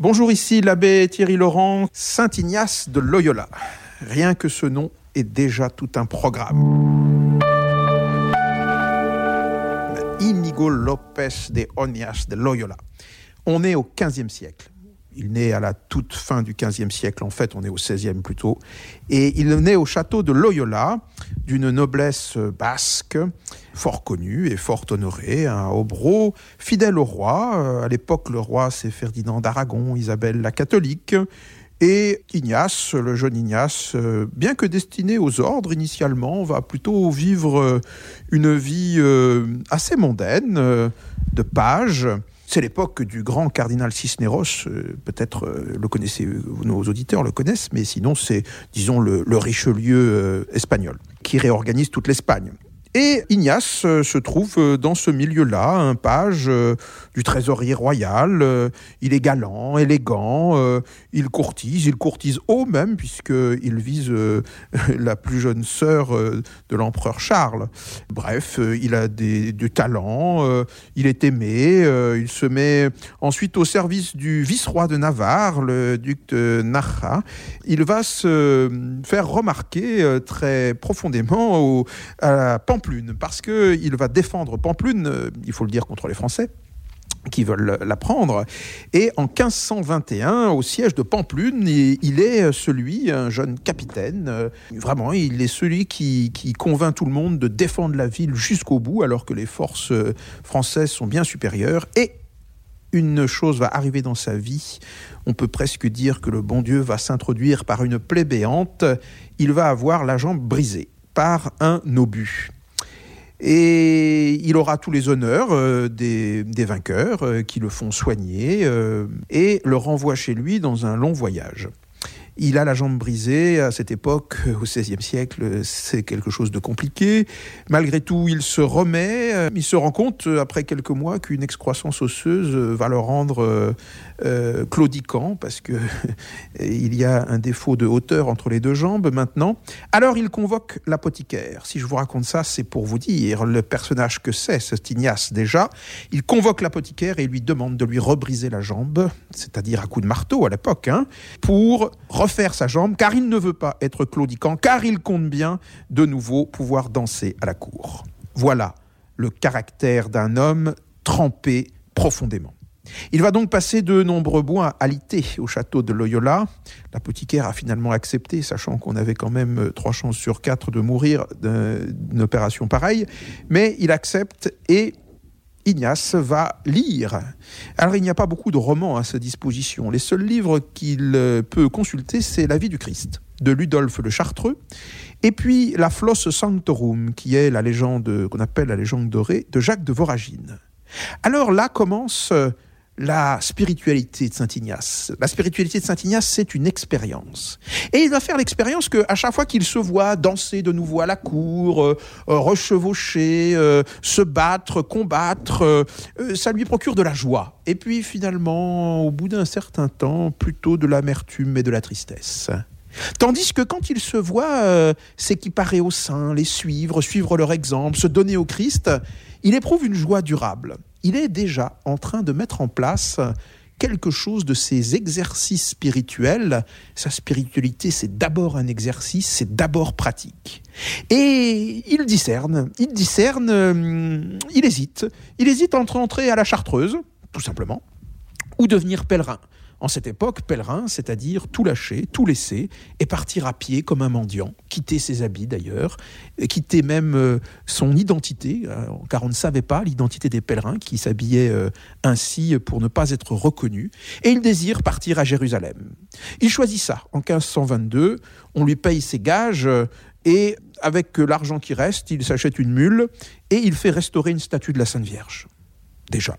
Bonjour, ici l'abbé Thierry Laurent, Saint Ignace de Loyola. Rien que ce nom est déjà tout un programme. Inigo Lopez de Onias de Loyola. On est au XVe siècle. Il naît à la toute fin du XVe siècle, en fait, on est au XVIe plutôt. Et il naît au château de Loyola, d'une noblesse basque, fort connue et fort honorée, un Obro, fidèle au roi. À l'époque, le roi, c'est Ferdinand d'Aragon, Isabelle la catholique. Et Ignace, le jeune Ignace, bien que destiné aux ordres initialement, va plutôt vivre une vie assez mondaine, de page, c'est l'époque du grand cardinal Cisneros, euh, peut-être euh, le connaissez, nos auditeurs le connaissent, mais sinon c'est, disons, le, Richelieu euh, espagnol, qui réorganise toute l'Espagne. Et Ignace euh, se trouve euh, dans ce milieu-là, un page euh, du trésorier royal. Il est galant, élégant, il courtise, il courtise haut même, puisqu'il vise la plus jeune sœur de l'empereur Charles. Bref, il a des, du talent, il est aimé, il se met ensuite au service du vice-roi de Navarre, le duc de Narra. Il va se faire remarquer très profondément au, à la Pamplune, parce qu'il va défendre Pamplune, il faut le dire, contre les Français qui veulent la prendre. Et en 1521, au siège de Pamplune, il est celui, un jeune capitaine, vraiment, il est celui qui, qui convainc tout le monde de défendre la ville jusqu'au bout, alors que les forces françaises sont bien supérieures. Et une chose va arriver dans sa vie, on peut presque dire que le bon Dieu va s'introduire par une plaie béante, il va avoir la jambe brisée par un obus. Et il aura tous les honneurs euh, des, vainqueurs euh, qui le font soigner euh, et le renvoient chez lui dans un long voyage. Il a la jambe brisée à cette époque, au XVIe siècle, c'est quelque chose de compliqué. Malgré tout, il se remet. Il se rend compte, après quelques mois, qu'une excroissance osseuse va le rendre euh, claudiquant, parce que il y a un défaut de hauteur entre les deux jambes maintenant. Alors il convoque l'apothicaire. Si je vous raconte ça, c'est pour vous dire le personnage que c'est, ce Ignace déjà. Il convoque l'apothicaire et lui demande de lui rebriser la jambe, c'est-à-dire à coup de marteau à l'époque, hein, pour refaire sa jambe, car il ne veut pas être claudiquant, car il compte bien de nouveau pouvoir danser à la cour. Voilà le caractère d'un homme trempé profondément. Il va donc passer de nombreux mois alité au château de Loyola. L'apothicaire a finalement accepté, sachant qu'on avait quand même trois chances sur quatre de mourir d'une opération pareille. Mais il accepte et Ignace va lire. Alors il n'y a pas beaucoup de romans à sa disposition. Les seuls livres qu'il peut consulter, c'est La vie du Christ de Ludolphe le Chartreux, et puis La Flosse Sanctorum, qui est la légende qu'on appelle la légende dorée de Jacques de Voragine. Alors là commence la spiritualité de Saint Ignace. La spiritualité de Saint Ignace, c'est une expérience. Et il va faire l'expérience que à chaque fois qu'il se voit danser de nouveau à la cour, euh, rechevaucher, euh, se battre, combattre, euh, ça lui procure de la joie. Et puis finalement, au bout d'un certain temps, plutôt de l'amertume et de la tristesse. Tandis que quand il se voit euh, s'équiparer au sein, les suivre, suivre leur exemple, se donner au Christ, il éprouve une joie durable. Il est déjà en train de mettre en place quelque chose de ses exercices spirituels. Sa spiritualité, c'est d'abord un exercice, c'est d'abord pratique. Et il discerne, il discerne, euh, il hésite. Il hésite entre entrer à la chartreuse, tout simplement, ou devenir pèlerin. En cette époque, pèlerin, c'est-à-dire tout lâcher, tout laisser, et partir à pied comme un mendiant, quitter ses habits d'ailleurs, quitter même euh, son identité, euh, car on ne savait pas l'identité des pèlerins qui s'habillaient euh, ainsi pour ne pas être reconnus, et il désire partir à Jérusalem. Il choisit ça en 1522, on lui paye ses gages, et avec l'argent qui reste, il s'achète une mule, et il fait restaurer une statue de la Sainte Vierge. Déjà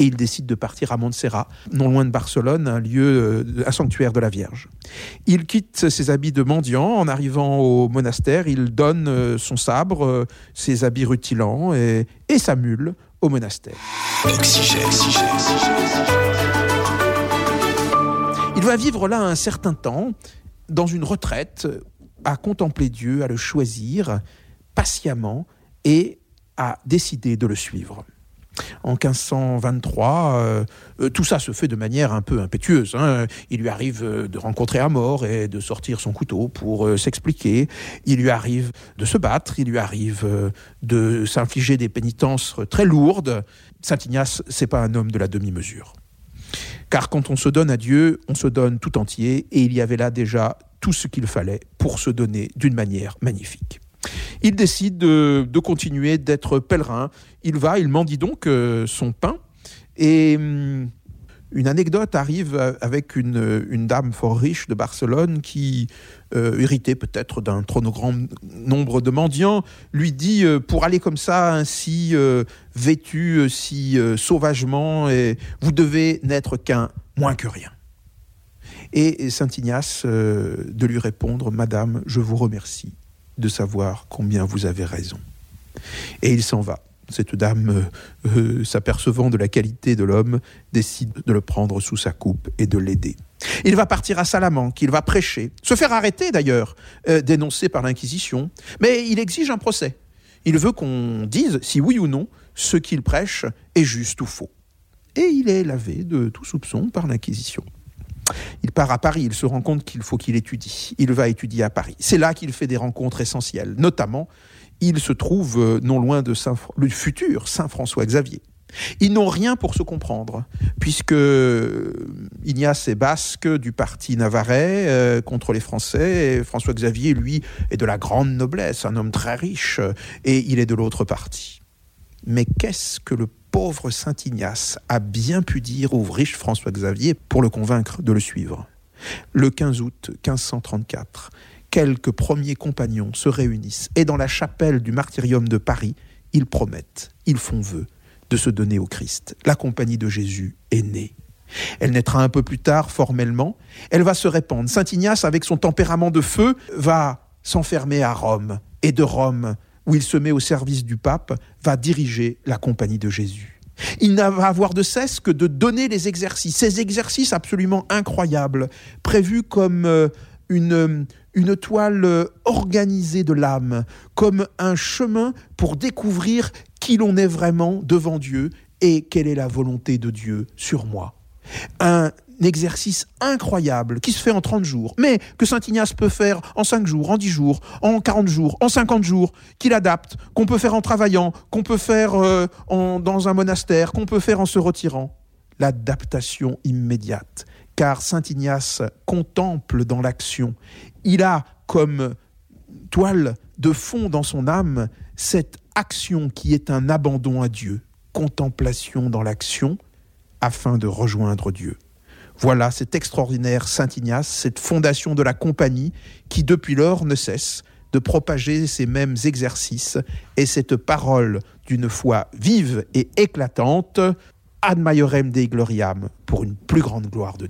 et il décide de partir à Montserrat, non loin de Barcelone, un lieu, un sanctuaire de la Vierge. Il quitte ses habits de mendiant en arrivant au monastère, il donne son sabre, ses habits rutilants et, sa mule au monastère. Il va vivre là un certain temps, dans une retraite, à contempler Dieu, à le choisir patiemment et à décider de le suivre. En 1523, euh, euh, tout ça se fait de manière un peu impétueuse. Hein. Il lui arrive euh, de rencontrer Amor et de sortir son couteau pour s'expliquer. Il lui arrive de se battre. Il lui arrive de s'infliger des pénitences très lourdes. Saint Ignace, c'est pas un homme de la demi-mesure. Car quand on se donne à Dieu, on se donne tout entier, et il y avait là déjà tout ce qu'il fallait pour se donner d'une manière magnifique. Il décide de, continuer d'être pèlerin. Il va, il mendie donc euh, son pain. Et hum, une anecdote arrive avec une, dame fort riche de Barcelone qui, euh, irritée peut-être d'un trop grand nombre de mendiants, lui dit euh, pour aller comme ça, ainsi vêtu, si sauvagement, vous devez n'être qu'un moins que rien. Et Saint Ignace de lui répondre Madame, je vous remercie de savoir combien vous avez raison. Et il s'en va. Cette dame, euh, euh, s'apercevant de la qualité de l'homme, décide de le prendre sous sa coupe et de l'aider. Il va partir à Salamanque, il va prêcher, se faire arrêter d'ailleurs, euh, dénoncé par l'Inquisition, mais il exige un procès. Il veut qu'on dise si oui ou non ce qu'il prêche est juste ou faux. Et il est lavé de tout soupçon par l'Inquisition. Il part à Paris, il se rend compte qu'il faut qu'il étudie. Il va étudier à Paris. C'est là qu'il fait des rencontres essentielles. Notamment, il se trouve euh, non loin de le futur Saint François Xavier. Ils n'ont rien pour se comprendre, puisque euh, Ignace est basque du parti navarrais euh, contre les Français, et François Xavier, lui, est de la grande noblesse, un homme très riche, et il est de l'autre parti. Mais qu'est-ce que le pauvre Saint Ignace a bien pu dire au riche François Xavier pour le convaincre de le suivre. Le 15 août 1534, quelques premiers compagnons se réunissent et dans la chapelle du martyrium de Paris, ils promettent, ils font vœu de se donner au Christ. La compagnie de Jésus est née. Elle naîtra un peu plus tard formellement, elle va se répandre. Saint Ignace, avec son tempérament de feu, va s'enfermer à Rome et de Rome où il se met au service du pape, va diriger la compagnie de Jésus. Il n'a va avoir de cesse que de donner les exercices, ces exercices absolument incroyables, prévus comme euh, une, une toile euh, organisée de l'âme, comme un chemin pour découvrir qui l'on est vraiment devant Dieu et quelle est la volonté de Dieu sur moi. Un exercice incroyable qui se fait en 30 jours, mais que Saint Ignace peut faire en 5 jours, en 10 jours, en 40 jours, en 50 jours, qu'il adapte, qu'on peut faire en travaillant, qu'on peut faire euh, dans un monastère, qu'on peut faire en se retirant. L'adaptation immédiate. Car Saint Ignace contemple dans l'action. Il a comme toile de fond dans son âme cette action qui est un abandon à Dieu, contemplation dans l'action, afin de rejoindre Dieu. Voilà cet extraordinaire Saint Ignace, cette fondation de la compagnie qui depuis lors ne cesse de propager ces mêmes exercices et cette parole d'une foi vive et éclatante, ad maiorem Dei gloriam, pour une plus grande gloire de Dieu.